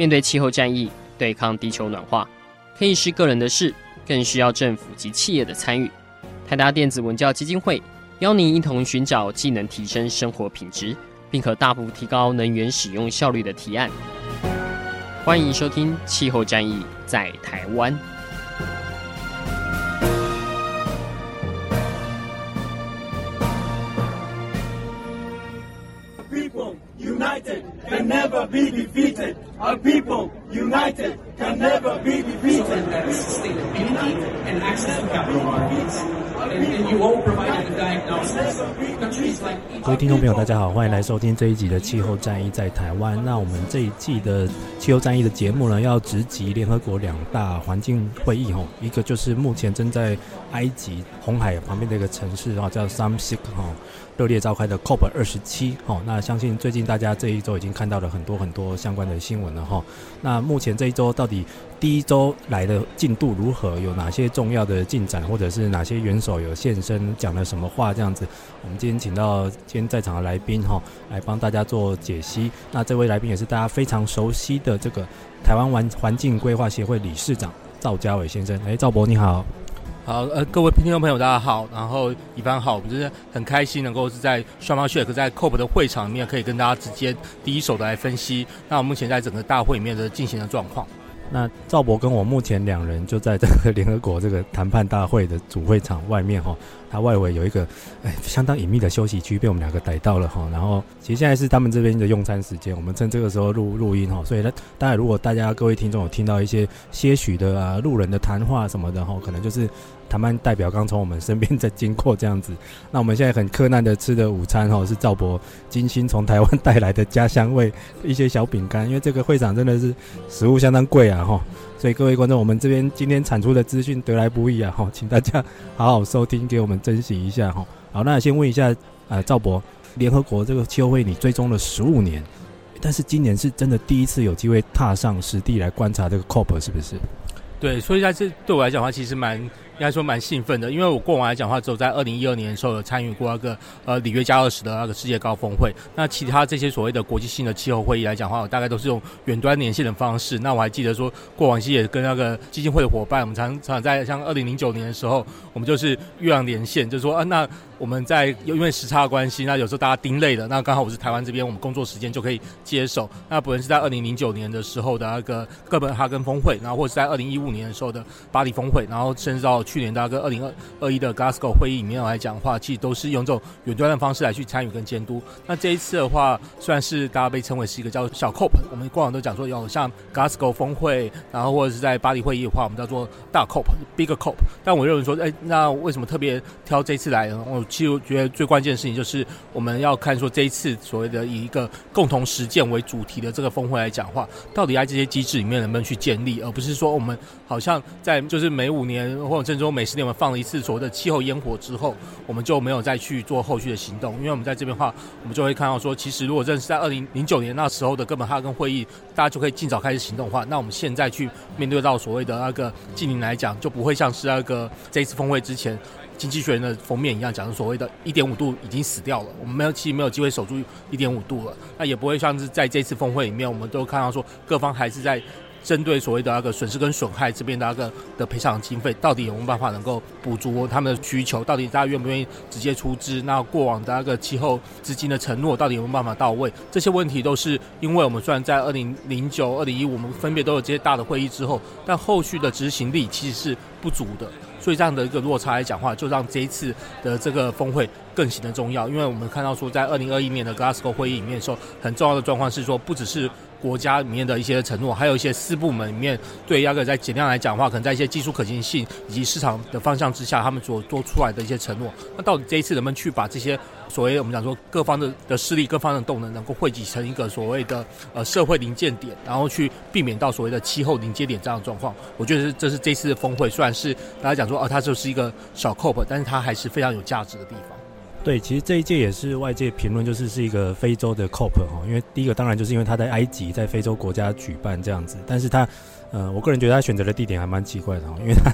面对气候战役，对抗地球暖化，可以是个人的事，更需要政府及企业的参与。台达电子文教基金会邀您一同寻找既能提升生活品质，并可大幅提高能源使用效率的提案。欢迎收听《气候战役在台湾》。People united can never. 各位听众朋友，大家好，欢迎来收听这一集的《气候战役在台湾》。那我们这一季的气候战役的节目呢，要直击联合国两大环境会议哈，一个就是目前正在埃及红海旁边的一个城市哈，叫 Sharm-el-Sheikh 哈。热烈召开的 COP 二十七，哈，那相信最近大家这一周已经看到了很多很多相关的新闻了，哈。那目前这一周到底第一周来的进度如何？有哪些重要的进展，或者是哪些元首有现身讲了什么话？这样子，我们今天请到今天在场的来宾，哈，来帮大家做解析。那这位来宾也是大家非常熟悉的这个台湾环环境规划协会理事长赵家伟先生。哎，赵伯你好。好，呃，各位听众朋友，大家好。然后，一帆好，我们就是很开心能够是在双方血克在 COP 的会场里面，可以跟大家直接第一手的来分析。那我目前在整个大会里面的进行的状况。那赵博跟我目前两人就在这个 联合国这个谈判大会的主会场外面哈，它外围有一个哎相当隐秘的休息区，被我们两个逮到了哈。然后其实现在是他们这边的用餐时间，我们趁这个时候录录音哈。所以呢，当然如果大家各位听众有听到一些些许的啊路人的谈话什么的哈，可能就是。谈判代表刚从我们身边在经过这样子，那我们现在很困难的吃的午餐哈，是赵博精心从台湾带来的家乡味一些小饼干，因为这个会场真的是食物相当贵啊哈，所以各位观众，我们这边今天产出的资讯得来不易啊哈，请大家好好收听，给我们珍惜一下哈。好，那先问一下呃赵博，联合国这个气候会你追踪了十五年，但是今年是真的第一次有机会踏上实地来观察这个 COP 是不是？对，所以在这对我来讲的话，其实蛮。应该说蛮兴奋的，因为我过往来讲的话，只有在二零一二年的时候有参与过那个呃里约加二十的那个世界高峰会。那其他这些所谓的国际性的气候会议来讲的话，我大概都是用远端连线的方式。那我还记得说，过往期也跟那个基金会的伙伴，我们常常在像二零零九年的时候，我们就是越洋连线，就说啊，那我们在因为时差的关系，那有时候大家盯累了，那刚好我是台湾这边，我们工作时间就可以接手。那不论是在二零零九年的时候的那个哥本哈根峰会，然后或者是在二零一五年的时候的巴黎峰会，然后甚至到去年的那个二零二二一的 Glasgow 会议里面来讲的话，其实都是用这种远端的方式来去参与跟监督。那这一次的话，虽然是大家被称为是一个叫小 COP，我们过往都讲说有像 Glasgow 峰会，然后或者是在巴黎会议的话，我们叫做大 COP，Big COP。但我认为说，哎，那为什么特别挑这次来呢？我其实觉得最关键的事情就是我们要看说这一次所谓的以一个共同实践为主题的这个峰会来讲话，到底在这些机制里面能不能去建立，而不是说我们好像在就是每五年或者甚至说每十年。我们放了一次所谓的气候烟火之后，我们就没有再去做后续的行动。因为我们在这边的话，我们就会看到说，其实如果真的是在二零零九年那时候的哥本哈根会议，大家就可以尽早开始行动的话，那我们现在去面对到所谓的那个净零来讲，就不会像是那个这一次峰会之前经济学人的封面一样讲的所谓的一点五度已经死掉了，我们没有其实没有机会守住一点五度了。那也不会像是在这次峰会里面，我们都看到说各方还是在。针对所谓的那个损失跟损害这边的那个的赔偿经费，到底有没有办法能够补足他们的需求？到底大家愿不愿意直接出资？那过往的那个气候资金的承诺，到底有没有办法到位？这些问题都是因为我们虽然在二零零九、二零一五，我们分别都有这些大的会议之后，但后续的执行力其实是不足的。所以这样的一个落差来讲话，就让这一次的这个峰会更显得重要，因为我们看到说，在二零二一年的 Glasgow 会议里面的时候，很重要的状况是说，不只是国家里面的一些承诺，还有一些四部门里面对那个在减量来讲的话，可能在一些技术可行性以及市场的方向之下，他们所做出来的一些承诺。那到底这一次能不能去把这些所谓我们讲说各方的的势力、各方的动能，能够汇集成一个所谓的呃社会临界点，然后去避免到所谓的气候临界点这样的状况？我觉得这是这次的峰会，虽然是大家讲说哦，它就是一个小 COP，但是它还是非常有价值的地方。对，其实这一届也是外界评论，就是是一个非洲的 COP 哈，因为第一个当然就是因为他在埃及，在非洲国家举办这样子，但是他，呃，我个人觉得他选择的地点还蛮奇怪的，因为他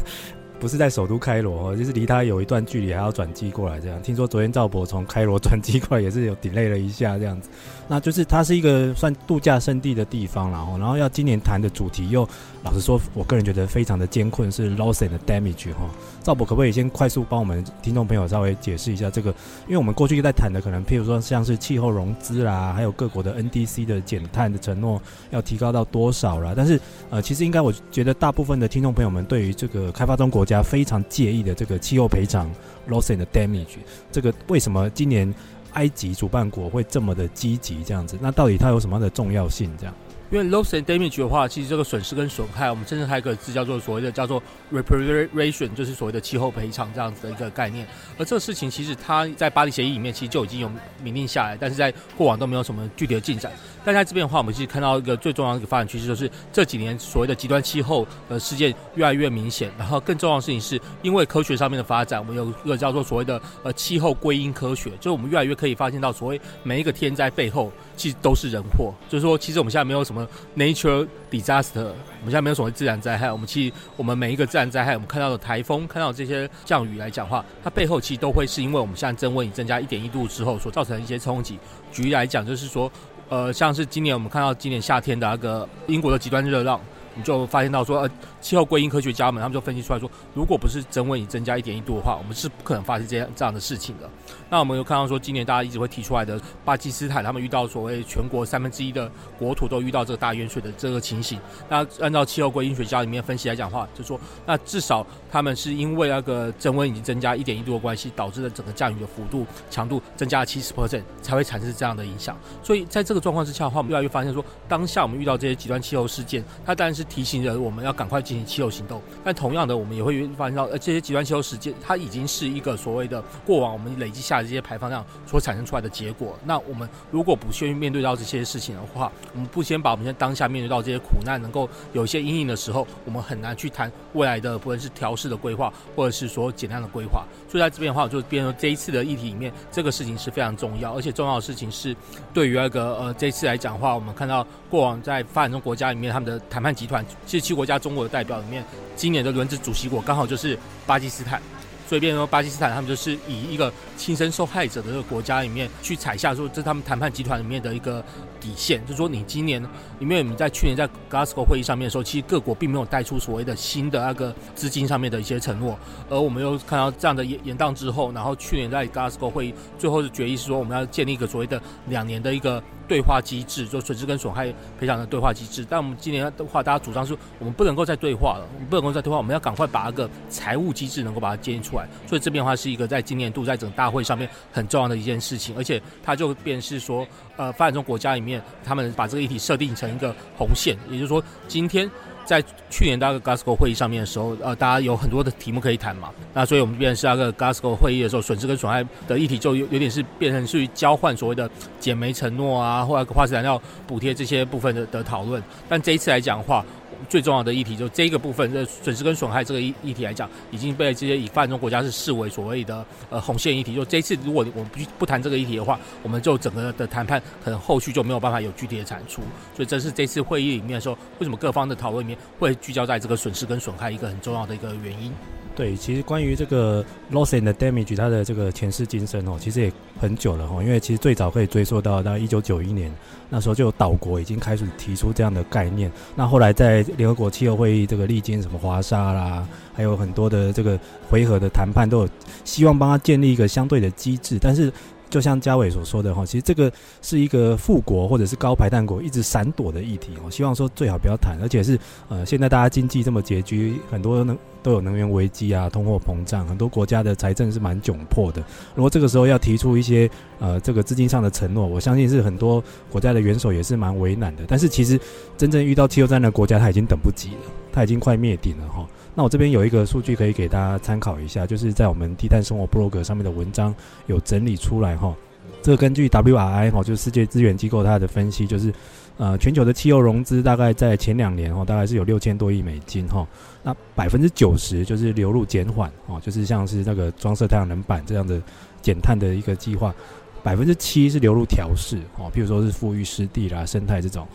不是在首都开罗，就是离他有一段距离，还要转机过来这样。听说昨天赵博从开罗转机过来也是有 delay 了一下这样子，那就是它是一个算度假胜地的地方，然后然后要今年谈的主题又。老实说，我个人觉得非常的艰困，是 loss and damage 哈。赵博可不可以先快速帮我们听众朋友稍微解释一下这个？因为我们过去在谈的可能，譬如说像是气候融资啦，还有各国的 NDC 的减碳的承诺要提高到多少啦。但是呃，其实应该我觉得大部分的听众朋友们对于这个开发中国家非常介意的这个气候赔偿 loss and damage，这个为什么今年埃及主办国会这么的积极这样子？那到底它有什么样的重要性这样？因为 loss and damage 的话，其实这个损失跟损害，我们甚至还有一个字叫做所谓的叫做 reparation，就是所谓的气候赔偿这样子的一个概念。而这个事情其实它在巴黎协议里面其实就已经有明定下来，但是在过往都没有什么具体的进展。但在这边的话，我们其实看到一个最重要的一个发展趋势，就是这几年所谓的极端气候的事件越来越明显。然后更重要的事情是，因为科学上面的发展，我们有一个叫做所谓的呃气候归因科学，就是我们越来越可以发现到所谓每一个天灾背后其实都是人祸。就是说，其实我们现在没有什么 nature disaster，我们现在没有什么自然灾害。我们其实我们每一个自然灾害，我们看到的台风，看到这些降雨来讲话，它背后其实都会是因为我们现在增温已增加一点一度之后所造成的一些冲击。举例来讲，就是说。呃，像是今年我们看到今年夏天的那个英国的极端热浪，你就发现到说，呃，气候归因科学家们他们就分析出来说，如果不是增温已增加一点一度的话，我们是不可能发生这样这样的事情的。那我们又看到说，今年大家一直会提出来的巴基斯坦，他们遇到所谓全国三分之一的国土都遇到这个大淹水的这个情形。那按照气候归因学家里面分析来讲的话，就说那至少他们是因为那个增温已经增加一点一度的关系，导致了整个降雨的幅度强度增加了七十 percent，才会产生这样的影响。所以在这个状况之下的话，我们越来越发现说，当下我们遇到这些极端气候事件，它当然是提醒着我们要赶快进行气候行动。但同样的，我们也会发现到，呃，这些极端气候事件，它已经是一个所谓的过往我们累积下的。这些排放量所产生出来的结果，那我们如果不先面对到这些事情的话，我们不先把我们现在当下面对到这些苦难能够有一些阴影的时候，我们很难去谈未来的不论是调适的规划，或者是说简单的规划。所以在这边的话，我就变成这一次的议题里面，这个事情是非常重要，而且重要的事情是对于那个呃这次来讲的话，我们看到过往在发展中国家里面，他们的谈判集团，其实七国家中国的代表里面，今年的轮值主席国刚好就是巴基斯坦。所以，变成巴基斯坦他们就是以一个亲身受害者的这个国家里面去踩下，说这是他们谈判集团里面的一个底线，就是说你今年因为，我们在去年在 Glasgow 会议上面的时候，其实各国并没有带出所谓的新的那个资金上面的一些承诺，而我们又看到这样的延延宕之后，然后去年在 Glasgow 会议最后的决议是说，我们要建立一个所谓的两年的一个。对话机制，就损失跟损害赔偿的对话机制。但我们今年的话，大家主张是我们不能够再对话了，我们不能够再对话，我们要赶快把那个财务机制能够把它建立出来。所以这边的话是一个在今年度在整个大会上面很重要的一件事情，而且它就变是说，呃，发展中国家里面他们把这个议题设定成一个红线，也就是说今天。在去年那个 Glasgow 会议上面的时候，呃，大家有很多的题目可以谈嘛。那所以我们变成是那个 Glasgow 会议的时候，损失跟损害的议题就有有点是变成是交换所谓的减煤承诺啊，或者化石燃料补贴这些部分的的讨论。但这一次来讲的话，最重要的议题就这个部分，的损失跟损害这个议议题来讲，已经被这些以发展中国家是视为所谓的呃红线议题。就这次，如果我们不不谈这个议题的话，我们就整个的谈判可能后续就没有办法有具体的产出。所以这是这次会议里面的时候，为什么各方的讨论里面会聚焦在这个损失跟损害一个很重要的一个原因。对，其实关于这个 loss and damage 它的这个前世今生哦，其实也很久了哈，因为其实最早可以追溯到大概一九九一年，那时候就有岛国已经开始提出这样的概念。那后来在联合国气候会议这个历经什么华沙啦，还有很多的这个回合的谈判，都有希望帮他建立一个相对的机制，但是。就像嘉伟所说的哈，其实这个是一个富国或者是高排碳国一直闪躲的议题哦。希望说最好不要谈，而且是呃，现在大家经济这么拮据，很多能都有能源危机啊，通货膨胀，很多国家的财政是蛮窘迫的。如果这个时候要提出一些呃这个资金上的承诺，我相信是很多国家的元首也是蛮为难的。但是其实真正遇到汽油战的国家，他已经等不及了，他已经快灭顶了哈。那我这边有一个数据可以给大家参考一下，就是在我们低碳生活 blog 上面的文章有整理出来哈。这个根据 WRI 哈，就是世界资源机构它的分析，就是呃全球的气候融资大概在前两年哈，大概是有六千多亿美金哈。那百分之九十就是流入减缓哦，就是像是那个装设太阳能板这样的减碳的一个计划，百分之七是流入调试哦，譬如说是复育湿地啦、生态这种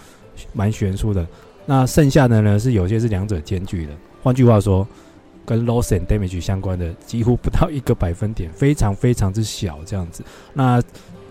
蛮悬殊的。那剩下的呢是有些是两者兼具的。换句话说，跟 loss and damage 相关的几乎不到一个百分点，非常非常之小这样子。那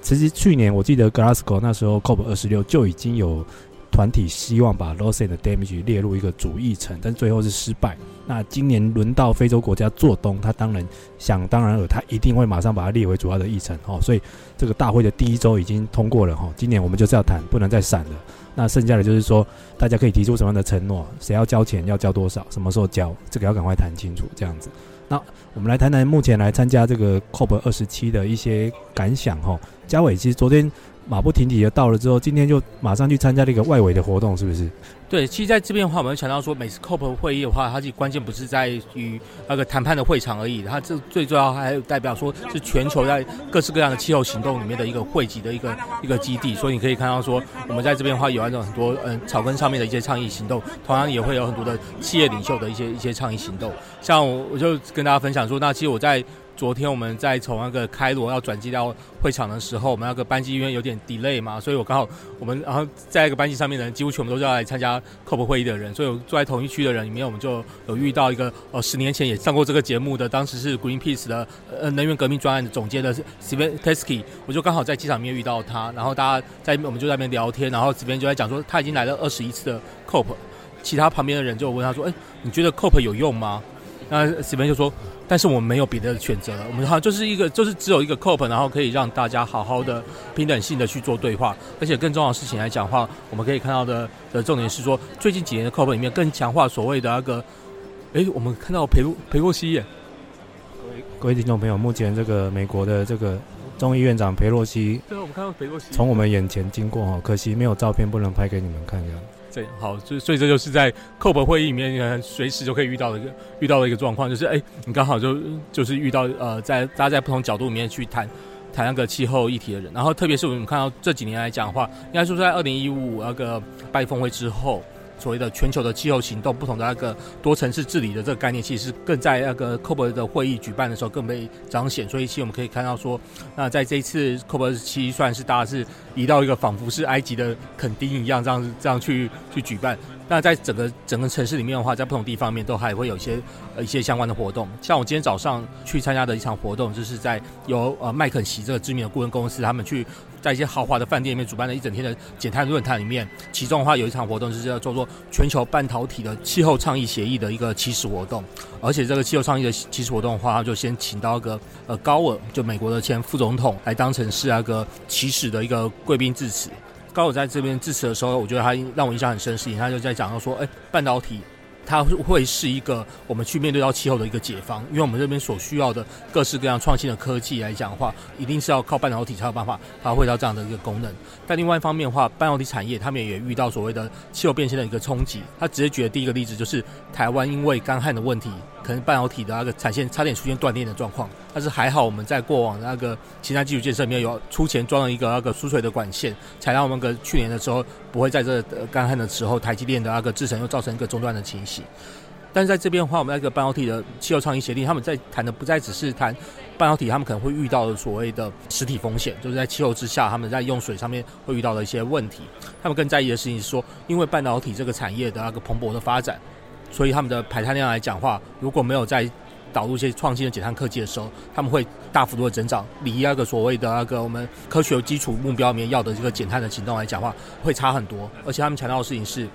其实去年我记得 Glasgow 那时候 COP 二十六就已经有团体希望把 loss and damage 列入一个主议程，但最后是失败。那今年轮到非洲国家做东，他当然想当然尔，他一定会马上把它列为主要的议程哦。所以这个大会的第一周已经通过了哈。今年我们就是要谈，不能再闪了。那剩下的就是说，大家可以提出什么样的承诺？谁要交钱？要交多少？什么时候交？这个要赶快谈清楚。这样子，那我们来谈谈目前来参加这个 COP 二十七的一些感想哈。嘉伟，其实昨天。马不停蹄的到了之后，今天就马上去参加了一个外围的活动，是不是？对，其实在这边的话，我们强调说，每次 COP 会议的话，它其实关键不是在于那个谈判的会场而已，它这最重要还代表说是全球在各式各样的气候行动里面的一个汇集的一个一个基地。所以你可以看到说，我们在这边的话有那种很多嗯草根上面的一些倡议行动，同样也会有很多的企业领袖的一些一些倡议行动。像我我就跟大家分享说，那其实我在。昨天我们在从那个开罗要转机到会场的时候，我们那个班机因为有点 delay 嘛，所以我刚好我们然后在一个班机上面的人几乎全部都是要来参加 COP 会议的人，所以我坐在同一区的人里面，我们就有遇到一个呃十年前也上过这个节目的，当时是 Greenpeace 的呃能源革命专案的总监的 Steven Tesky 我就刚好在机场里面遇到他，然后大家在我们就在那边聊天，然后这边就在讲说他已经来了二十一次的 COP，其他旁边的人就问他说，哎，你觉得 COP 有用吗？那 Steven 就说。但是我们没有别的选择了，我们好像就是一个，就是只有一个 COP，然后可以让大家好好的平等性的去做对话，而且更重要的事情来讲的话，我们可以看到的的重点是说，最近几年的 COP 里面更强化所谓的那个，哎，我们看到裴洛裴洛西耶，各位各位听众朋友，目前这个美国的这个众议院长裴洛西，对，我们看到裴洛西从我们眼前经过哈，可惜没有照片，不能拍给你们看这样。对，好，就所以这就是在 COP 会议里面，随时就可以遇到的一个遇到的一个状况，就是哎，你刚好就就是遇到呃，在大家在不同角度里面去谈谈那个气候议题的人，然后特别是我们看到这几年来讲的话，应该说在二零一五那个巴黎峰会之后。所谓的全球的气候行动，不同的那个多层次治理的这个概念，其实更在那个 COP 的会议举办的时候更被彰显。所以，其实我们可以看到说，那在这一次 COP 二十七，算是大家是移到一个仿佛是埃及的垦丁一样，这样这样去去举办。那在整个整个城市里面的话，在不同地方面都还会有一些呃一些相关的活动。像我今天早上去参加的一场活动，就是在由呃麦肯锡这个知名的顾问公司，他们去在一些豪华的饭店里面主办了一整天的减碳论坛里面，其中的话有一场活动就是叫做做全球半导体的气候倡议协议的一个起始活动，而且这个气候倡议的起始活动的话，他就先请到一个呃高尔，就美国的前副总统来当成是那个起始的一个贵宾致辞。高尔在这边致辞的时候，我觉得他让我印象很深的事情，他就在讲到说，哎，半导体。它会是一个我们去面对到气候的一个解方，因为我们这边所需要的各式各样创新的科技来讲的话，一定是要靠半导体才有办法发挥到这样的一个功能。但另外一方面的话，半导体产业他们也遇到所谓的气候变迁的一个冲击。他直接举的第一个例子就是台湾因为干旱的问题，可能半导体的那个产线差点出现断电的状况。但是还好我们在过往的那个其他基础建设里面有出钱装了一个那个输水的管线，才让我们个去年的时候不会在这干旱的时候，台积电的那个制程又造成一个中断的情形。但是在这边的话，我们那个半导体的气候倡议协定，他们在谈的不再只是谈半导体，他们可能会遇到的所谓的实体风险，就是在气候之下，他们在用水上面会遇到的一些问题。他们更在意的事情是说，因为半导体这个产业的那个蓬勃的发展，所以他们的排碳量来讲话，如果没有在导入一些创新的减碳科技的时候，他们会大幅度的增长，离那个所谓的那个我们科学基础目标里面要的这个减碳的行动来讲话，会差很多。而且他们强调的事情是。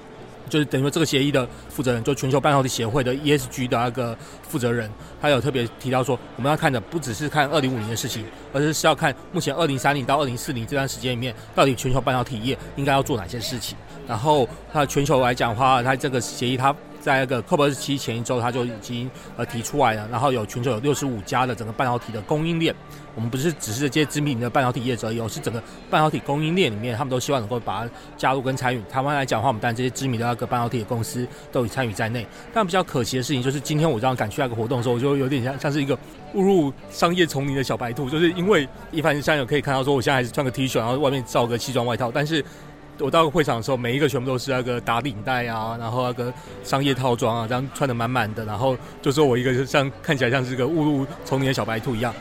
就是等于说，这个协议的负责人，就全球半导体协会的 ESG 的那个负责人，他有特别提到说，我们要看的不只是看二零五零的事情，而是是要看目前二零三零到二零四零这段时间里面，到底全球半导体业应该要做哪些事情。然后，那全球来讲的话，它这个协议它在那个 COP27 前一周，他就已经呃提出来了，然后有全球有六十五家的整个半导体的供应链，我们不是只是这些知名的半导体业者，有是整个半导体供应链里面，他们都希望能够把它加入跟参与。台湾来讲的话，我们当然这些知名的那个半导体的公司都已参与在内。但比较可惜的事情就是，今天我这样赶去那个活动的时候，我就有点像像是一个误入商业丛林的小白兔，就是因为一般像有可以看到说，我现在还是穿个 T 恤，然后外面罩个西装外套，但是。我到会场的时候，每一个全部都是那个打领带啊，然后那个商业套装啊，这样穿得满满的，然后就说我一个就像看起来像是个误入丛林的小白兔一样，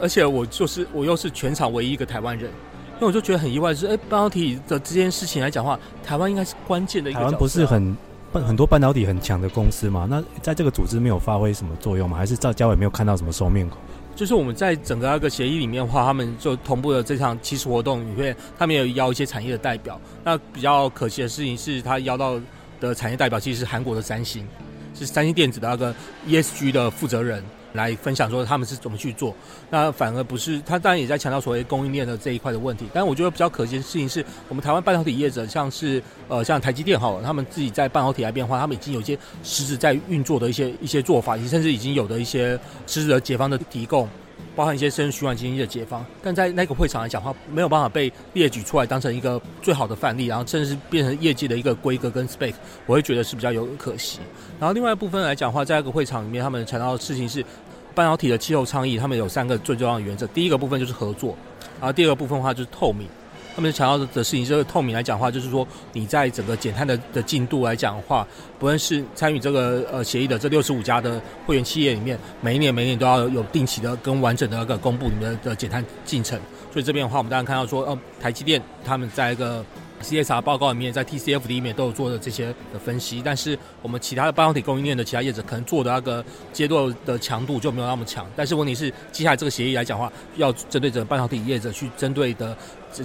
而且我就是我又是全场唯一一个台湾人，因为我就觉得很意外，是哎，半导体的这件事情来讲的话，台湾应该是关键的一个。台湾不是很很多半导体很强的公司嘛？那在这个组织没有发挥什么作用吗？还是赵家伟没有看到什么熟面孔？就是我们在整个那个协议里面的话，他们就同步的这场起始活动里面，他们也有邀一些产业的代表。那比较可惜的事情是，他邀到的产业代表其实是韩国的三星，是三星电子的那个 ESG 的负责人。来分享说他们是怎么去做，那反而不是他当然也在强调所谓供应链的这一块的问题，但我觉得比较可惜的事情是我们台湾半导体业者，像是呃像台积电好了，他们自己在半导体来变化，他们已经有一些实质在运作的一些一些做法，甚至已经有的一些实质的解方的提供。包含一些生物循环经济的解放，但在那个会场来讲的话，没有办法被列举出来当成一个最好的范例，然后甚至是变成业界的一个规格跟 spec，我会觉得是比较有可惜。然后另外一部分来讲的话，在那个会场里面，他们谈到的事情是半导体的气候倡议，他们有三个最重要的原则，第一个部分就是合作，然后第二个部分的话就是透明。他们强调的事情，这个透明来讲的话，就是说你在整个减碳的的进度来讲的话，不论是参与这个呃协议的这六十五家的会员企业里面，每一年每一年都要有定期的跟完整的那个公布你们的减碳进程。所以这边的话，我们当然看到说，呃，台积电他们在一个。CSR 报告里面，在 TCF 里面都有做的这些的分析，但是我们其他的半导体供应链的其他业者可能做的那个阶段的强度就没有那么强。但是问题是，接下来这个协议来讲的话，要针对着半导体业者去针对的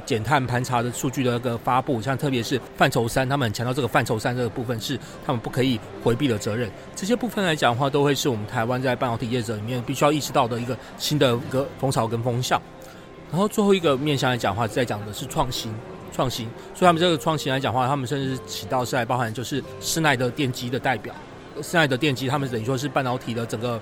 减碳盘查的数据的那个发布，像特别是范畴三，他们强调这个范畴三这个部分是他们不可以回避的责任。这些部分来讲的话，都会是我们台湾在半导体业者里面必须要意识到的一个新的一个风潮跟风向。然后最后一个面向来讲的话，在讲的是创新。创新，所以他们这个创新来讲的话，他们甚至起到是来包含就是施耐德电机的代表，施耐德电机他们等于说是半导体的整个。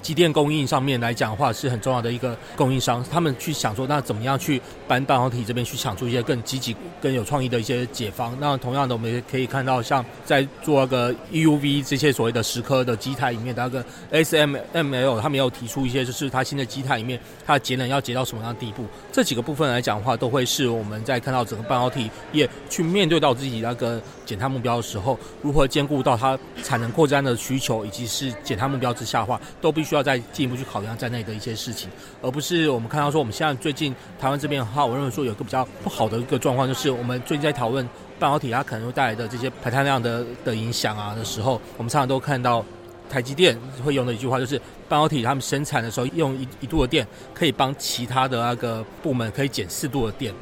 机电供应上面来讲的话，是很重要的一个供应商。他们去想说，那怎么样去搬半导体这边去想出一些更积极、更有创意的一些解方？那同样的，我们也可以看到，像在做那个 EUV 这些所谓的石刻的机台里面那个 SMML 他们有提出一些，就是它新的机台里面它的节能要节到什么样的地步？这几个部分来讲的话，都会是我们在看到整个半导体业去面对到自己那个减碳目标的时候，如何兼顾到它产能扩张的需求，以及是减碳目标之下的话，都必必须。要再进一步去考量在内的一些事情，而不是我们看到说，我们现在最近台湾这边的话，我认为说有个比较不好的一个状况，就是我们最近在讨论半导体它可能会带来的这些排碳量的的影响啊的时候，我们常常都看到台积电会用的一句话，就是半导体他们生产的时候用一一度的电，可以帮其他的那个部门可以减四度的电。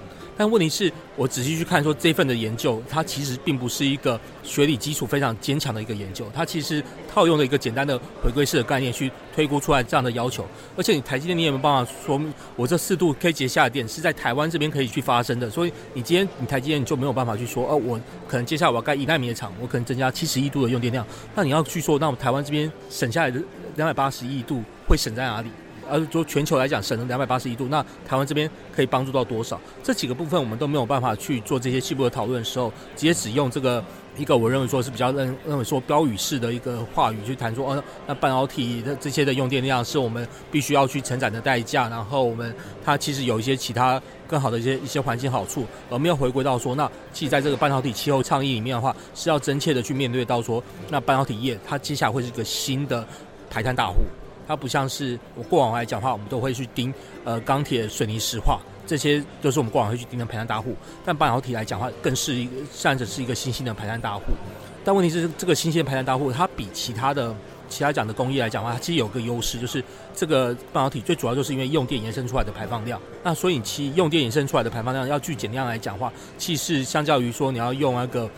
但问题是我仔细去看，说这份的研究，它其实并不是一个学理基础非常坚强的一个研究，它其实套用了一个简单的回归式的概念去推估出来这样的要求。而且你台积电，你有没有办法说明我这四度可以节下的电是在台湾这边可以去发生的？所以你今天你台积电你就没有办法去说，哦，我可能接下来我要盖一奈米的厂，我可能增加七十亿度的用电量。那你要去说，那我们台湾这边省下来的两百八十亿度会省在哪里？而说全球来讲省了两百八十一度，那台湾这边可以帮助到多少？这几个部分我们都没有办法去做这些细部的讨论的时候，直接只用这个一个我认为说是比较认认为说标语式的一个话语去谈说，哦，那半导体的这些的用电量是我们必须要去承担的代价，然后我们它其实有一些其他更好的一些一些环境好处，而没有回归到说，那其实在这个半导体气候倡议里面的话，是要真切的去面对到说，那半导体业它接下来会是一个新的排碳大户。它不像是我过往来讲的话，我们都会去盯呃钢铁、水泥、石化，这些都是我们过往会去盯的排碳大户。但半导体来讲的话，更是一个甚至是一个新兴的排碳大户。但问题是，这个新兴的排碳大户，它比其他的其他讲的工艺来讲的话，它其实有个优势，就是这个半导体最主要就是因为用电延伸出来的排放量。那所以其用电延伸出来的排放量要去减量来讲的话，其实相较于说你要用那个。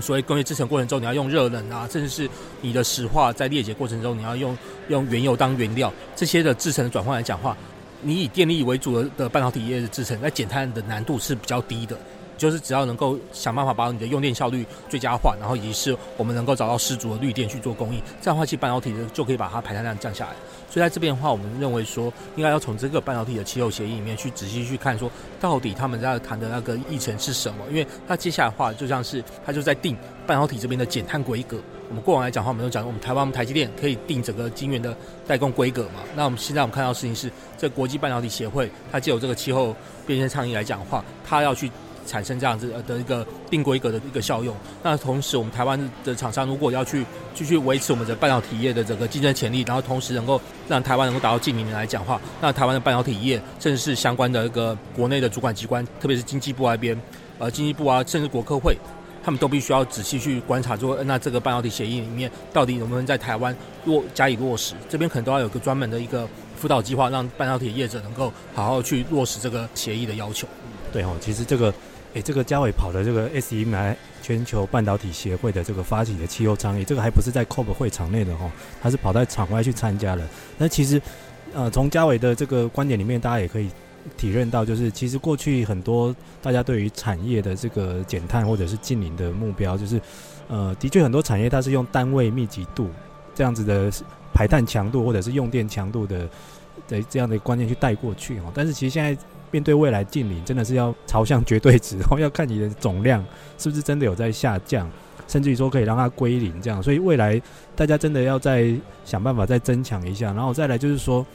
所以工业制成过程中，你要用热能啊，甚至是你的石化在裂解过程中，你要用用原油当原料，这些的制成转换来讲话，你以电力为主的的半导体业的制成，在减碳的难度是比较低的。就是只要能够想办法把你的用电效率最佳化，然后以及是我们能够找到十足的绿电去做供应，这样的话，其实半导体就可以把它排碳量降下来。所以在这边的话，我们认为说，应该要从这个半导体的气候协议里面去仔细去看，说到底他们在谈的那个议程是什么？因为它接下来的话，就像是它就在定半导体这边的减碳规格。我们过往来讲的话，我们都讲，我们台湾台积电可以定整个晶圆的代工规格嘛。那我们现在我们看到事情是，这国际半导体协会它借由这个气候变迁倡议来讲的话，它要去产生这样子的一个定规格的一个效用。那同时，我们台湾的厂商如果要去继续维持我们的半导体业的整个竞争潜力，然后同时能够让台湾能够达到净零来讲话，那台湾的半导体业甚至是相关的一个国内的主管机关，特别是经济部那边，呃，经济部啊，甚至国科会。他们都必须要仔细去观察，说那这个半导体协议里面到底能不能在台湾落加以落实？这边可能都要有个专门的一个辅导计划，让半导体业者能够好好去落实这个协议的要求。对哦，其实这个，这个嘉伟跑的这个 SEMI 全球半导体协会的这个发起的气候倡议，这个还不是在 COP 会场内的哈，他是跑在场外去参加了。那其实，呃，从嘉伟的这个观点里面，大家也可以。体认到，就是其实过去很多大家对于产业的这个减碳或者是净零的目标，就是呃，的确很多产业它是用单位密集度这样子的排碳强度或者是用电强度的的这样的观念去带过去哈。但是其实现在面对未来净零，真的是要朝向绝对值，然后要看你的总量是不是真的有在下降，甚至于说可以让它归零这样。所以未来大家真的要再想办法再增强一下，然后再来就是说。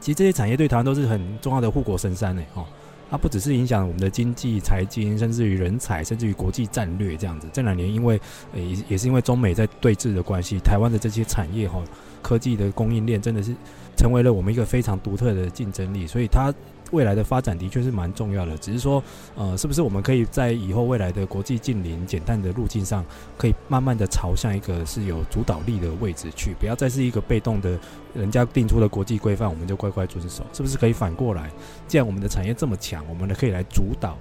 其实这些产业对台湾都是很重要的护国神山呢，哦，它不只是影响我们的经济、财经，甚至于人才，甚至于国际战略这样子。这两年因为呃也也是因为中美在对峙的关系，台湾的这些产业哈，科技的供应链真的是成为了我们一个非常独特的竞争力，所以它。未来的发展的确是蛮重要的，只是说，呃，是不是我们可以在以后未来的国际近邻减碳的路径上，可以慢慢的朝向一个是有主导力的位置去，不要再是一个被动的，人家定出的国际规范，我们就乖乖遵守，是不是可以反过来？既然我们的产业这么强，我们呢可以来主导，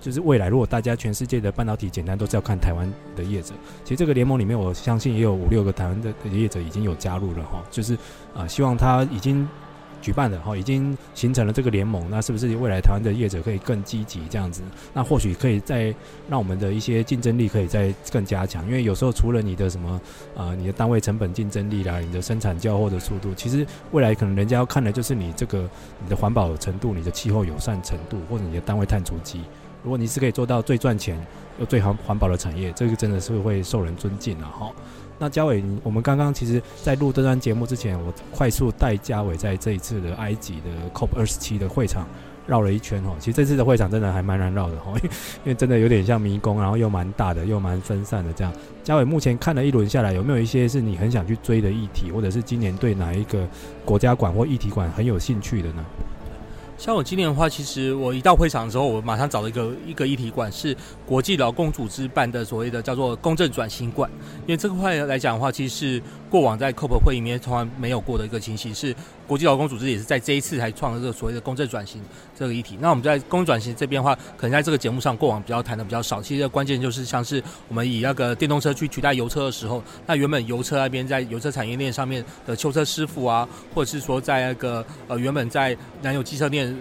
就是未来如果大家全世界的半导体简单都是要看台湾的业者，其实这个联盟里面，我相信也有五六个台湾的业者已经有加入了哈，就是啊、希望他已经。举办的哈，已经形成了这个联盟，那是不是未来台湾的业者可以更积极这样子？那或许可以再让我们的一些竞争力可以再更加强，因为有时候除了你的什么啊、你的单位成本竞争力啦，你的生产交货的速度，其实未来可能人家要看的就是你这个你的环保程度、你的气候友善程度，或者你的单位碳足迹。如果你是可以做到最赚钱又最环环保的产业，这个真的是会受人尊敬了哈。那嘉伟，我们刚刚其实，在录这段节目之前，我快速带嘉伟在这一次的埃及的 COP 二十七的会场绕了一圈哦。其实这次的会场真的还蛮难绕的哈，因为因为真的有点像迷宫，然后又蛮大的，又蛮分散的这样。嘉伟目前看了一轮下来，有没有一些是你很想去追的议题，或者是今年对哪一个国家馆或议题馆很有兴趣的呢？像我今年的话，其实我一到会场的时候，我马上找了一个一个议题馆，是国际劳工组织办的所谓的叫做公正转型馆。因为这块来讲的话，其实是过往在 COP 会议里面从来没有过的一个情形，是国际劳工组织也是在这一次才创了这个所谓的公正转型这个议题。那我们在公正转型这边的话，可能在这个节目上过往比较谈的比较少。其实关键就是像是我们以那个电动车去取代油车的时候，那原本油车那边在油车产业链上面的修车师傅啊，或者是说在那个呃原本在燃油机车链。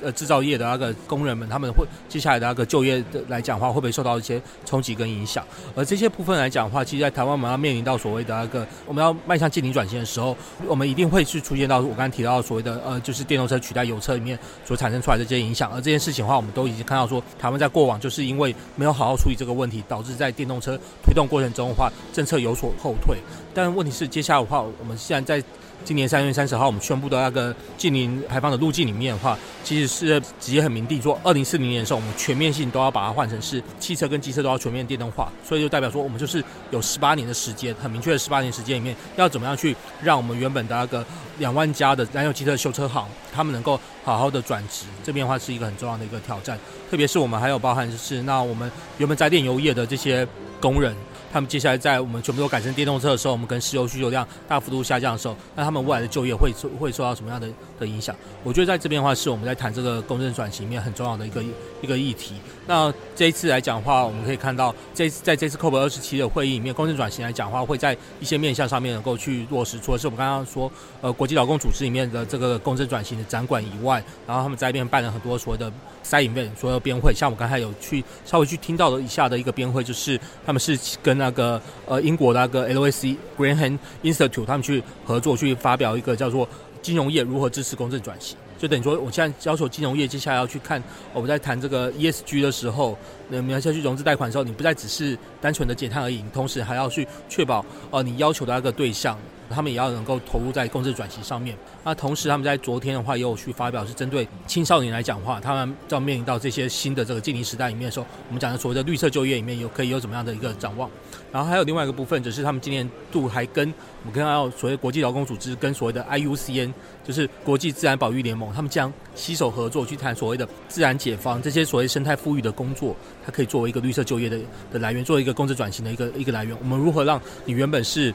呃，制造业的那个工人们，他们会接下来的那个就业的来讲的话，会不会受到一些冲击跟影响？而这些部分来讲的话，其实，在台湾我们要面临到所谓的那个我们要迈向近零转型的时候，我们一定会去出现到我刚才提到所谓的呃，就是电动车取代油车里面所产生出来的这些影响。而这件事情的话，我们都已经看到说，台湾在过往就是因为没有好好处理这个问题，导致在电动车推动过程中的话，政策有所后退。但问题是，接下来的话，我们现在在。今年三月三十号，我们宣布的那个近零排放的路径里面的话，其实是直接很明定说，二零四零年的时候，我们全面性都要把它换成是汽车跟机车都要全面电动化，所以就代表说，我们就是有十八年的时间，很明确的十八年时间里面，要怎么样去让我们原本的那个两万家的燃油汽车修车行，他们能够好好的转职，这边的话是一个很重要的一个挑战，特别是我们还有包含就是那我们原本在炼油业的这些工人。他们接下来在我们全部都改成电动车的时候，我们跟石油需求量大幅度下降的时候，那他们未来的就业会受会受到什么样的的影响？我觉得在这边的话，是我们在谈这个公正转型面很重要的一个一个议题。那这一次来讲的话，我们可以看到，这在这次 COP 二十七的会议里面，公正转型来讲的话，会在一些面向上面能够去落实。除了是我们刚刚说，呃，国际劳工组织里面的这个公正转型的展馆以外，然后他们在那边办了很多所谓的 side event，所有边会。像我刚才有去稍微去听到了一下的一个边会，就是他们是跟那个呃英国的那个 LSE Grantham Institute 他们去合作，去发表一个叫做金融业如何支持公正转型。就等于说，我现在要求金融业接下来要去看，我们在谈这个 ESG 的时候，那你要下去融资贷款的时候，你不再只是单纯的减碳而已，同时还要去确保，呃，你要求的那个对象，他们也要能够投入在公正转型上面。那同时，他们在昨天的话也有去发表，是针对青少年来讲的话，他们要面临到这些新的这个净零时代里面的时候，我们讲的所谓的绿色就业里面有可以有怎么样的一个展望。然后还有另外一个部分，就是他们今年度还跟我们看到所谓国际劳工组织跟所谓的 IUCN，就是国际自然保育联盟，他们将携手合作去谈所谓的自然解放这些所谓生态富裕的工作，它可以作为一个绿色就业的的来源，作为一个公正转型的一个一个来源。我们如何让你原本是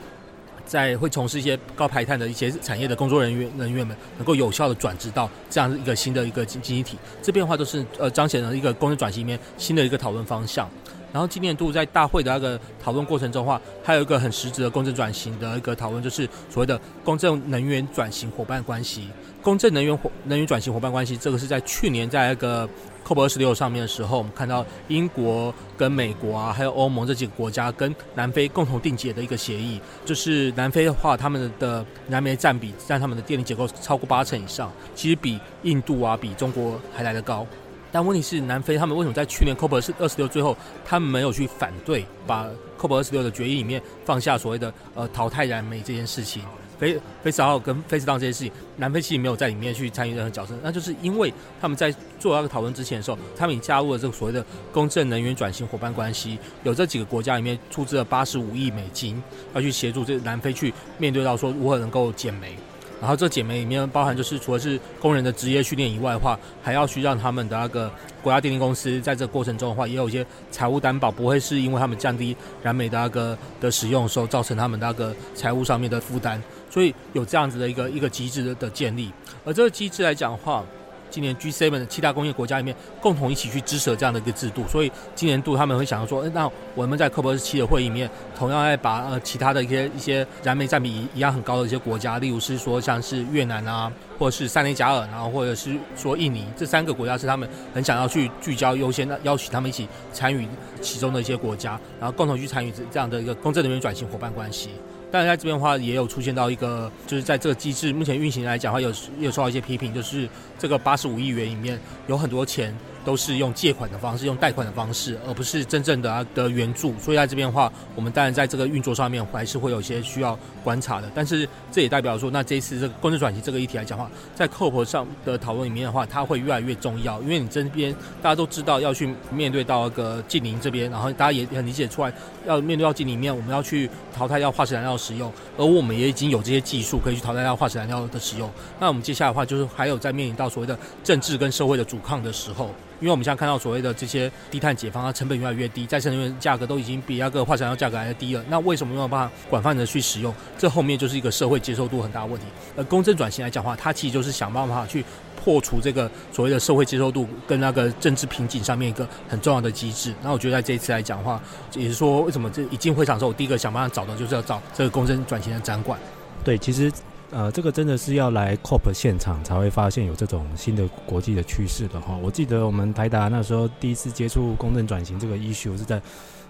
在会从事一些高排碳的一些产业的工作人员人员们，能够有效的转职到这样一个新的一个经经济体？这边的话都是呃彰显了一个公正转型里面新的一个讨论方向。然后今年度在大会的那个讨论过程中的话，还有一个很实质的公正转型的一个讨论，就是所谓的公正能源转型伙伴关系。公正能源伙能源转型伙伴关系，这个是在去年在那个 COP 二十六上面的时候，我们看到英国跟美国啊，还有欧盟这几个国家跟南非共同订结的一个协议。就是南非的话，他们的燃煤占比占他们的电力结构超过八成以上，其实比印度啊、比中国还来得高。但问题是，南非他们为什么在去年 COP 二十六最后，他们没有去反对，把 COP 二十六的决议里面放下所谓的呃淘汰燃煤这件事情，Phase Phase Out 跟 Phase Down 这件事情，南非其实没有在里面去参与任何角色。那就是因为他们在做那个讨论之前的时候，他们已加入了这个所谓的公正能源转型伙伴关系，有这几个国家里面出资了八十五亿美金，要去协助这南非去面对到说如何能够减煤。然后这减煤里面包含就是除了是工人的职业训练以外的话，还要去让他们的那个国家电力公司在这个过程中的话，也有一些财务担保，不会是因为他们降低燃煤的那个的使用的时候，造成他们那个财务上面的负担，所以有这样子的一个一个机制的的建立。而这个机制来讲的话，今年 G7 的七大工业国家里面共同一起去支持这样的一个制度，所以今年度他们会想要说，那我们在 COP 二十七的会议里面，同样要把呃其他的一些一些燃煤占比一样很高的一些国家，例如是说像是越南啊，或者是塞内加尔，然后或者是说印尼这三个国家是他们很想要去聚焦优先的邀请他们一起参与其中的一些国家，然后共同去参与这样的一个公正能源转型伙伴关系。但是在这边的话，也有出现到一个，就是在这个机制目前运行来讲的话，有有受到一些批评，就是这个八十五亿元里面有很多钱。都是用借款的方式，用贷款的方式，而不是真正的的援助。所以在这边的话，我们当然在这个运作上面还是会有一些需要观察的。但是这也代表说，那这一次这个公正转型这个议题来讲的话，在 COP 上的讨论里面的话，它会越来越重要。因为你这边大家都知道要去面对到一个近邻这边，然后大家也很理解出来，要面对到近邻面，我们要去淘汰掉化石燃料使用，而我们也已经有这些技术可以去淘汰掉化石燃料的使用。那我们接下来的话，就是还有在面临到所谓的政治跟社会的阻抗的时候。因为我们现在看到所谓的这些低碳解放，它成本越来越低，再生能源价格都已经比那个化石燃料价格还要低了。那为什么没有办法广泛的去使用？这后面就是一个社会接受度很大的问题。而公正转型来讲的话，它其实就是想办法去破除这个所谓的社会接受度跟那个政治瓶颈上面一个很重要的机制。那我觉得在这一次来讲的话，也是说为什么这一进会场的时候，我第一个想办法找的就是要找这个公正转型的展馆。对，其实。呃，这个真的是要来 COP 现场才会发现有这种新的国际的趋势的哈。我记得我们台达那时候第一次接触公正转型这个 issue 是在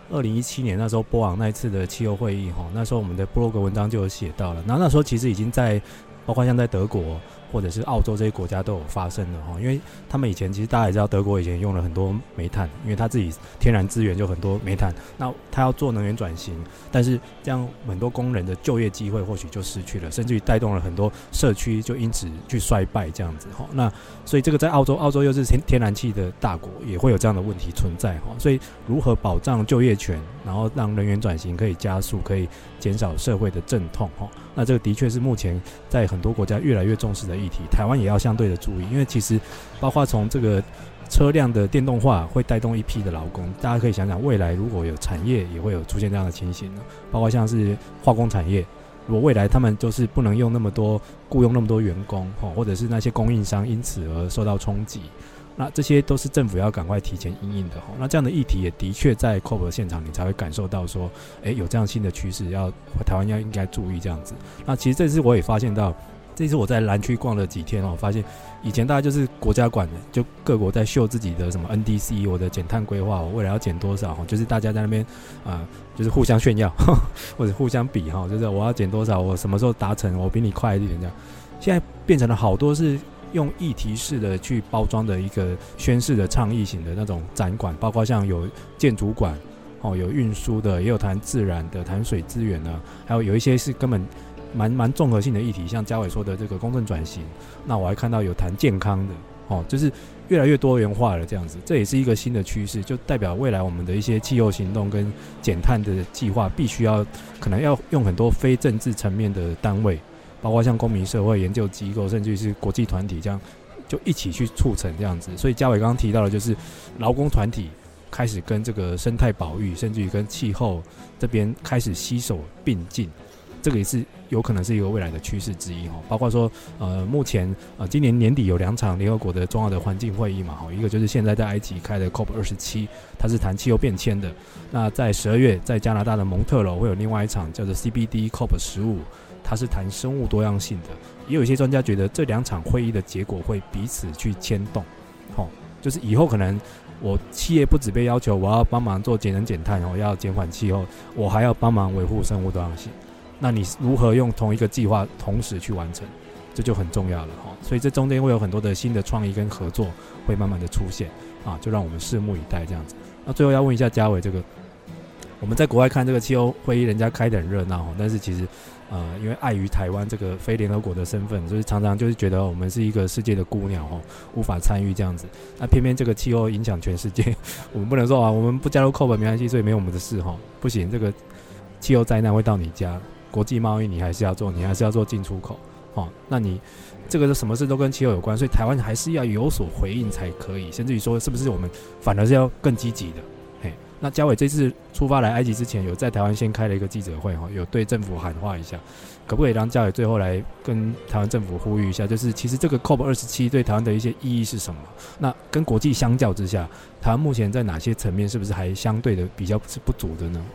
二零一七年那时候波昂那一次的气候会议哈，那时候我们的布洛格文章就有写到了，那那时候其实已经在包括像在德国。或者是澳洲这些国家都有发生的哈，因为他们以前其实大家也知道，德国以前用了很多煤炭，因为他自己天然资源就很多煤炭，那他要做能源转型，但是这样很多工人的就业机会或许就失去了，甚至于带动了很多社区就因此去衰败这样子哈。那所以这个在澳洲，澳洲又是天天然气的大国，也会有这样的问题存在哈。所以如何保障就业权，然后让能源转型可以加速，可以减少社会的阵痛哈。那这个的确是目前在很多国家越来越重视的议题，台湾也要相对的注意，因为其实包括从这个车辆的电动化会带动一批的劳工，大家可以想想，未来如果有产业也会有出现这样的情形呢，包括像是化工产业，如果未来他们就是不能用那么多雇佣那么多员工，或者是那些供应商因此而受到冲击，那这些都是政府要赶快提前应应的哈。那这样的议题也的确在 COP 现场你才会感受到说，诶，有这样新的趋势，要台湾要应该注意这样子。那其实这次我也发现到。这次我在蓝区逛了几天哦，发现以前大家就是国家管的，就各国在秀自己的什么 NDC，我的减碳规划，我未来要减多少哈，就是大家在那边啊、就是互相炫耀呵呵 或者互相比哈，就是我要减多少，我什么时候达成，我比你快一点这样。现在变成了好多是用议题式的去包装的一个宣示的倡议型的那种展馆，包括像有建筑馆哦，有运输的，也有谈自然的，谈水资源呢，还有有一些是根本。蛮蛮综合性的议题，像嘉伟说的这个公正转型，那我还看到有谈健康的，哦，就是越来越多元化了这样子，这也是一个新的趋势，就代表未来我们的一些气候行动跟减碳的计划，必须要可能要用很多非政治层面的单位，包括像公民社会研究机构，甚至是国际团体这样，就一起去促成这样子。所以嘉伟刚刚提到的，就是劳工团体开始跟这个生态保育，甚至于跟气候这边开始携手并进。这个也是有可能是一个未来的趋势之一哈，包括说呃，目前呃，今年年底有两场联合国的重要的环境会议嘛哈，一个就是现在在埃及开的 COP 二十七，它是谈气候变迁的。那在十二月在加拿大的蒙特娄会有另外一场叫做 CBD COP 十五，它是谈生物多样性的。也有一些专家觉得这两场会议的结果会彼此去牵动，吼，就是以后可能我企业不只被要求我要帮忙做节能减碳，我要减缓气候，我还要帮忙维护生物多样性。那你如何用同一个计划同时去完成，这就很重要了哈。所以这中间会有很多的新的创意跟合作会慢慢的出现啊，就让我们拭目以待这样子。那最后要问一下嘉伟，这个我们在国外看这个气候会议，人家开得很热闹，但是其实呃，因为碍于台湾这个非联合国的身份，就是常常就是觉得我们是一个世界的孤鸟哦，无法参与这样子。那偏偏这个气候影响全世界，我们不能说啊，我们不加入 COP 没关系，所以没有我们的事哈，不行，这个气候灾难会到你家。国际贸易你还是要做，你还是要做进出口，哦，那你这个是什么事都跟气候有关，所以台湾还是要有所回应才可以，甚至于说是不是我们反而是要更积极的？那嘉伟这次出发来埃及之前，有在台湾先开了一个记者会，哈，有对政府喊话一下，可不可以让嘉伟最后来跟台湾政府呼吁一下，就是其实这个 COP 二十七对台湾的一些意义是什么？那跟国际相较之下，台湾目前在哪些层面是不是还相对的比较是不足的呢？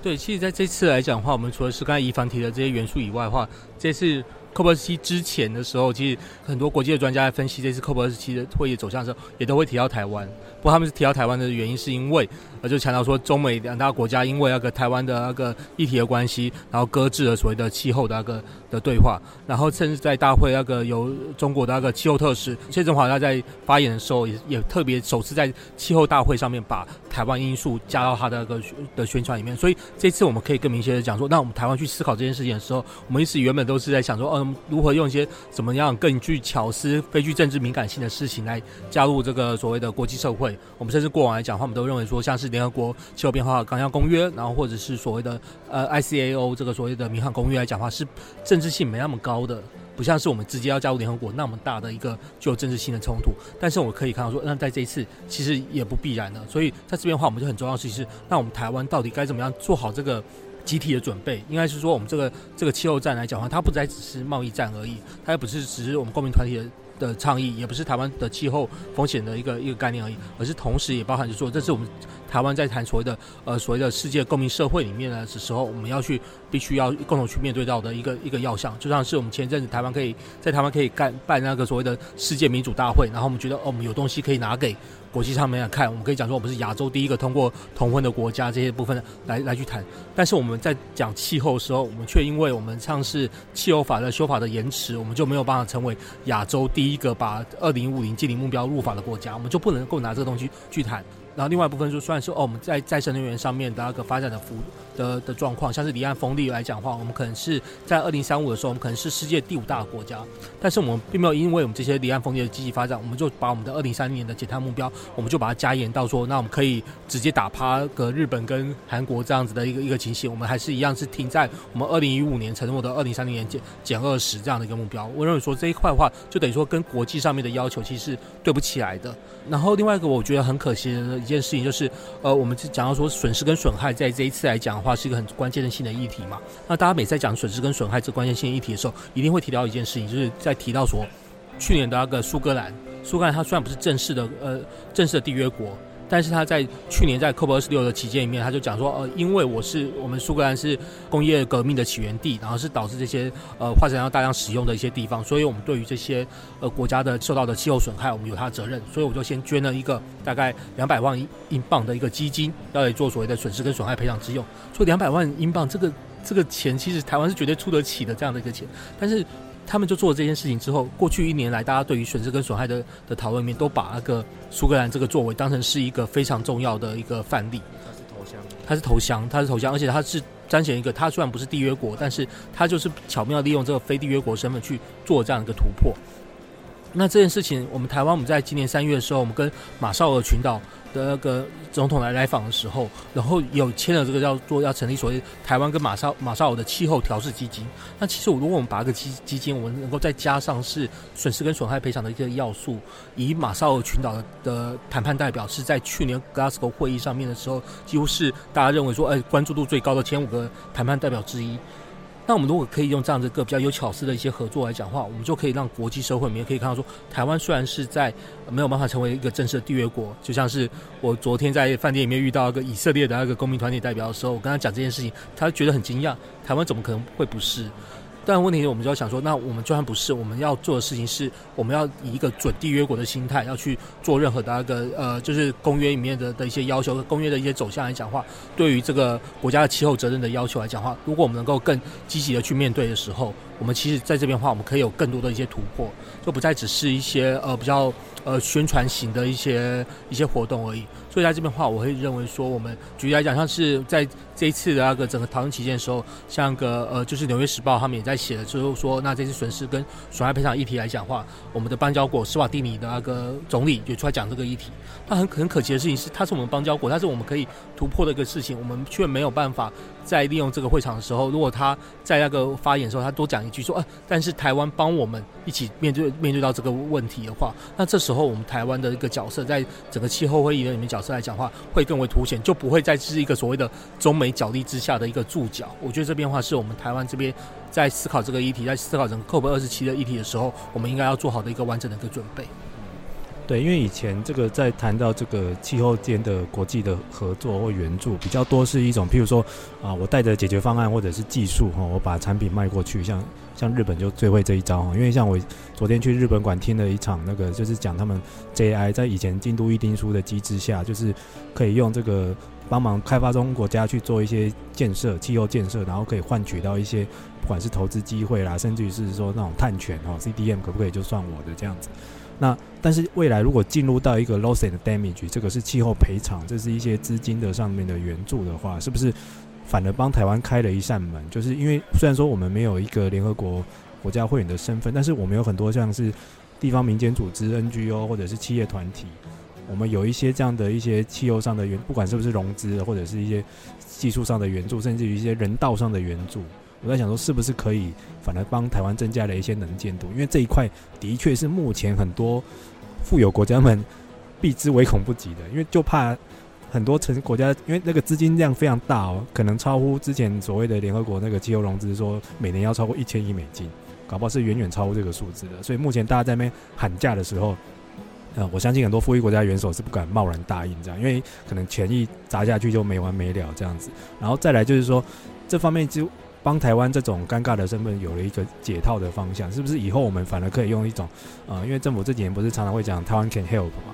对，其实在这次来讲的话，我们除了是刚才怡凡提的这些元素以外的话，这次 COP 二十七之前的时候，其实很多国际的专家在分析这次 COP 二十七的会议走向的时候，也都会提到台湾。不过他们是提到台湾的原因，是因为呃，就强调说中美两大国家因为那个台湾的那个议题的关系，然后搁置了所谓的气候的那个的对话。然后甚至在大会那个由中国的那个气候特使谢振华他在发言的时候也，也特别首次在气候大会上面把台湾因素加到他的那个的宣传里面。所以这次我们可以更明确的讲说，那我们台湾去思考这件事情的时候，我们一直原本都是在想说，嗯，如何用一些怎么样更具巧思、非具政治敏感性的事情来加入这个所谓的国际社会。我们甚至过往来讲话，我们都认为说，像是联合国气候变化纲要公约，然后或者是所谓的呃 ICAO 这个所谓的民航公约来讲的话，是政治性没那么高的，不像是我们直接要加入联合国那么大的一个具有政治性的冲突。但是我可以看到说，那在这一次其实也不必然的。所以在这边的话，我们就很重要的事情是，那我们台湾到底该怎么样做好这个集体的准备？应该是说，我们这个这个气候战来讲的话，它不再只是贸易战而已，它也不是只是我们公民团体的。的倡议也不是台湾的气候风险的一个一个概念而已，而是同时也包含着说，这是我们台湾在谈所谓的呃所谓的世界公民社会里面呢的时候，我们要去必须要共同去面对到的一个一个要项，就像是我们前阵子台湾可以在台湾可以干办那个所谓的世界民主大会，然后我们觉得哦，我们有东西可以拿给。国际上面来看，我们可以讲说，我们是亚洲第一个通过同婚的国家，这些部分来来去谈。但是我们在讲气候的时候，我们却因为我们像是气候法的修法的延迟，我们就没有办法成为亚洲第一个把二零五零净零目标入法的国家，我们就不能够拿这个东西去谈。然后另外一部分就算是哦，我们在再生能源上面的那个发展的幅的的状况，像是离岸风力来讲的话，我们可能是在二零三五的时候，我们可能是世界第五大国家，但是我们并没有因为我们这些离岸风力的积极发展，我们就把我们的二零三零年的减碳目标，我们就把它加严到说，那我们可以直接打趴个日本跟韩国这样子的一个一个情形，我们还是一样是停在我们二零一五年承诺的二零三零年减减二十这样的一个目标。我认为说这一块的话，就等于说跟国际上面的要求其实是对不起来的。然后另外一个我觉得很可惜的件事情就是，呃，我们讲到说损失跟损害，在这一次来讲的话，是一个很关键的性的议题嘛。那大家每次在讲损失跟损害这关键性议题的时候，一定会提到一件事情，就是在提到说，去年的那个苏格兰，苏格兰它虽然不是正式的呃正式的缔约国。但是他在去年在 COP 二十六的期间里面，他就讲说，呃，因为我是我们苏格兰是工业革命的起源地，然后是导致这些呃化石燃料大量使用的一些地方，所以我们对于这些呃国家的受到的气候损害，我们有他的责任，所以我就先捐了一个大概两百万英镑的一个基金，要来做所谓的损失跟损害赔偿之用。所以两百万英镑这个这个钱，其实台湾是绝对出得起的这样的一个钱，但是。他们就做了这件事情之后，过去一年来，大家对于损失跟损害的的讨论里面，都把那个苏格兰这个作为当成是一个非常重要的一个范例。他是投降，他是投降，他是投降，而且他是彰显一个，他虽然不是缔约国，但是他就是巧妙利用这个非缔约国身份去做这样一个突破。那这件事情，我们台湾我们在今年三月的时候，我们跟马绍尔群岛。的那个总统来来访的时候，然后有签了这个叫做要成立所谓台湾跟马绍马绍尔的气候调适基金。那其实我如果我们把这个基基金，我们能够再加上是损失跟损害赔偿的一些要素，以马绍尔群岛的的谈判代表是在去年 Glasgow 会议上面的时候，几乎是大家认为说，哎，关注度最高的前五个谈判代表之一。那我们如果可以用这样子一个比较有巧思的一些合作来讲话，我们就可以让国际社会里面可以看到说，台湾虽然是在没有办法成为一个正式的缔约国，就像是我昨天在饭店里面遇到一个以色列的那个公民团体代表的时候，我跟他讲这件事情，他觉得很惊讶，台湾怎么可能会不是？但问题是，我们就要想说，那我们就算不是，我们要做的事情是，我们要以一个准缔约国的心态，要去做任何的那个呃，就是公约里面的的一些要求，公约的一些走向来讲话，对于这个国家的气候责任的要求来讲话，如果我们能够更积极的去面对的时候，我们其实在这边的话，我们可以有更多的一些突破，就不再只是一些呃比较呃宣传型的一些一些活动而已。所以在这边的话，我会认为说，我们举例来讲，像是在这一次的那个整个讨论期间的时候，像个呃，就是《纽约时报》他们也在写的，就是说，那这次损失跟损害赔偿议题来讲的话，我们的邦交国斯瓦蒂尼的那个总理也出来讲这个议题。那很很可惜的事情是，他是我们邦交国，但是我们可以突破的一个事情，我们却没有办法在利用这个会场的时候，如果他在那个发言的时候，他多讲一句说，呃，但是台湾帮我们一起面对面对到这个问题的话，那这时候我们台湾的一个角色，在整个气候会议的里面角色来讲话，会更为凸显，就不会再是一个所谓的中美角力之下的一个注脚。我觉得这边的话，是我们台湾这边在思考这个议题，在思考整个 COP 二十七的议题的时候，我们应该要做好的一个完整的一个准备。对，因为以前这个在谈到这个气候间的国际的合作或援助，比较多是一种，譬如说啊，我带着解决方案或者是技术哈，我把产品卖过去，像像日本就最会这一招哈。因为像我昨天去日本馆听了一场那个，就是讲他们 JI 在以前京都议定书的机制下，就是可以用这个帮忙开发中国家去做一些建设，气候建设，然后可以换取到一些不管是投资机会啦，甚至于是说那种碳权哈，CDM 可不可以就算我的这样子。那但是未来如果进入到一个 loss and damage，这个是气候赔偿，这是一些资金的上面的援助的话，是不是反而帮台湾开了一扇门？就是因为虽然说我们没有一个联合国国家会员的身份，但是我们有很多像是地方民间组织 NGO 或者是企业团体，我们有一些这样的一些汽油上的援，不管是不是融资或者是一些技术上的援助，甚至于一些人道上的援助。我在想说，是不是可以反而帮台湾增加了一些能见度？因为这一块的确是目前很多富有国家们避之唯恐不及的，因为就怕很多城国家，因为那个资金量非常大哦，可能超乎之前所谓的联合国那个汽油融资，说每年要超过一千亿美金，搞不好是远远超乎这个数字的。所以目前大家在那边喊价的时候，呃，我相信很多富裕国家元首是不敢贸然答应这样，因为可能权益砸下去就没完没了这样子。然后再来就是说，这方面就。帮台湾这种尴尬的身份有了一个解套的方向，是不是以后我们反而可以用一种，呃，因为政府这几年不是常常会讲台湾 can help 嘛，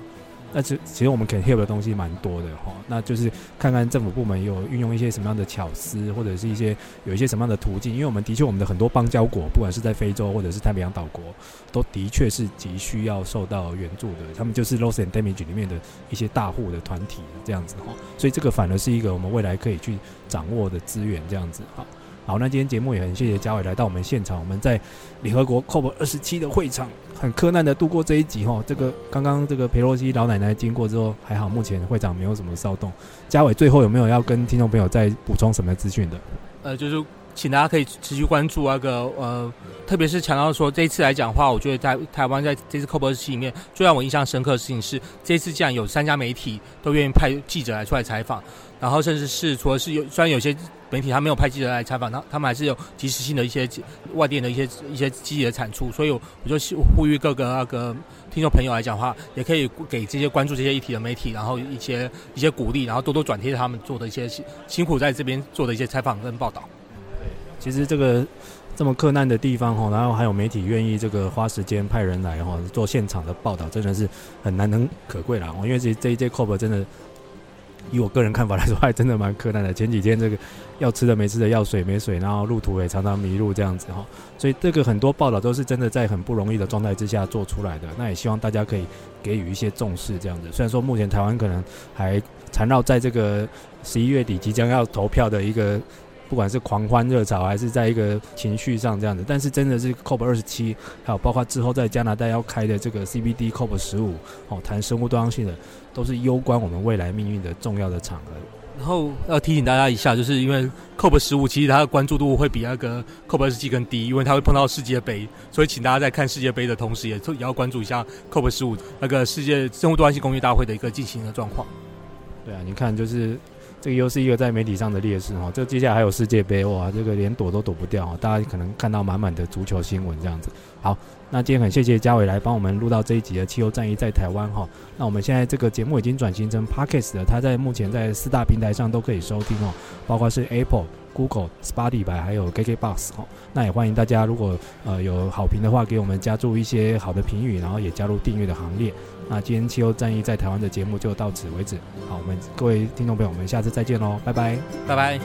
但是其实我们可以 help 的东西蛮多的哈。那就是看看政府部门有运用一些什么样的巧思，或者是一些有一些什么样的途径。因为我们的确，我们的很多邦交国，不管是在非洲或者是太平洋岛国，都的确是急需要受到援助的。他们就是 loss and damage 里面的一些大户的团体这样子哈。所以这个反而是一个我们未来可以去掌握的资源这样子哈。好，那今天节目也很谢谢嘉伟来到我们现场。我们在联合国 COP 二十七的会场，很克难的度过这一集哈。这个刚刚这个裴洛西老奶奶经过之后，还好目前会场没有什么骚动。嘉伟最后有没有要跟听众朋友再补充什么资讯的？呃，就是请大家可以持续关注那个呃，特别是强调说这一次来讲的话，我觉得在台湾在这次 COP 二十七里面，最让我印象深刻的事情是，这次竟然有三家媒体都愿意派记者来出来采访。然后甚至是，除了是有，虽然有些媒体他没有派记者来采访，他他们还是有及时性的一些外电的一些一些积极的产出，所以我就呼吁各个那个听众朋友来讲的话，也可以给这些关注这些议题的媒体，然后一些一些鼓励，然后多多转贴他们做的一些辛苦在这边做的一些采访跟报道。其实这个这么克难的地方哈，然后还有媒体愿意这个花时间派人来哈做现场的报道，真的是很难能可贵了。因为这这一届 COP 真的。以我个人看法来说，还真的蛮困难的。前几天这个要吃的没吃的，要水没水，然后路途也常常迷路这样子哈。所以这个很多报道都是真的在很不容易的状态之下做出来的。那也希望大家可以给予一些重视这样子。虽然说目前台湾可能还缠绕在这个十一月底即将要投票的一个。不管是狂欢热潮，还是在一个情绪上这样子，但是真的是 COP 二十七，还有包括之后在加拿大要开的这个 CBD COP 十五，哦，谈生物多样性的，都是攸关我们未来命运的重要的场合。然后要提醒大家一下，就是因为 COP 十五其实它的关注度会比那个 COP 二十七更低，因为它会碰到世界杯，所以请大家在看世界杯的同时，也也要关注一下 COP 十五那个世界生物多样性公约大会的一个进行的状况。对啊，你看就是。这个又是一个在媒体上的劣势哈，这接下来还有世界杯哇，这个连躲都躲不掉哈，大家可能看到满满的足球新闻这样子。好，那今天很谢谢嘉伟来帮我们录到这一集的汽油战役在台湾哈。那我们现在这个节目已经转型成 Podcast 了，它在目前在四大平台上都可以收听哦，包括是 Apple、Google、Spotify 还有 KKBox 哦。那也欢迎大家如果呃有好评的话，给我们加注一些好的评语，然后也加入订阅的行列。那今天气候战役在台湾的节目就到此为止。好，我们各位听众朋友，我们下次再见喽，拜拜，拜拜。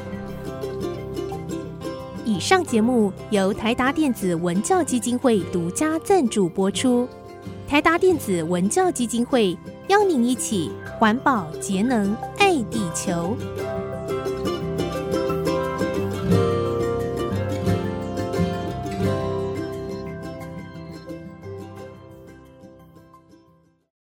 以上节目由台达电子文教基金会独家赞助播出。台达电子文教基金会邀您一起环保节能爱地球。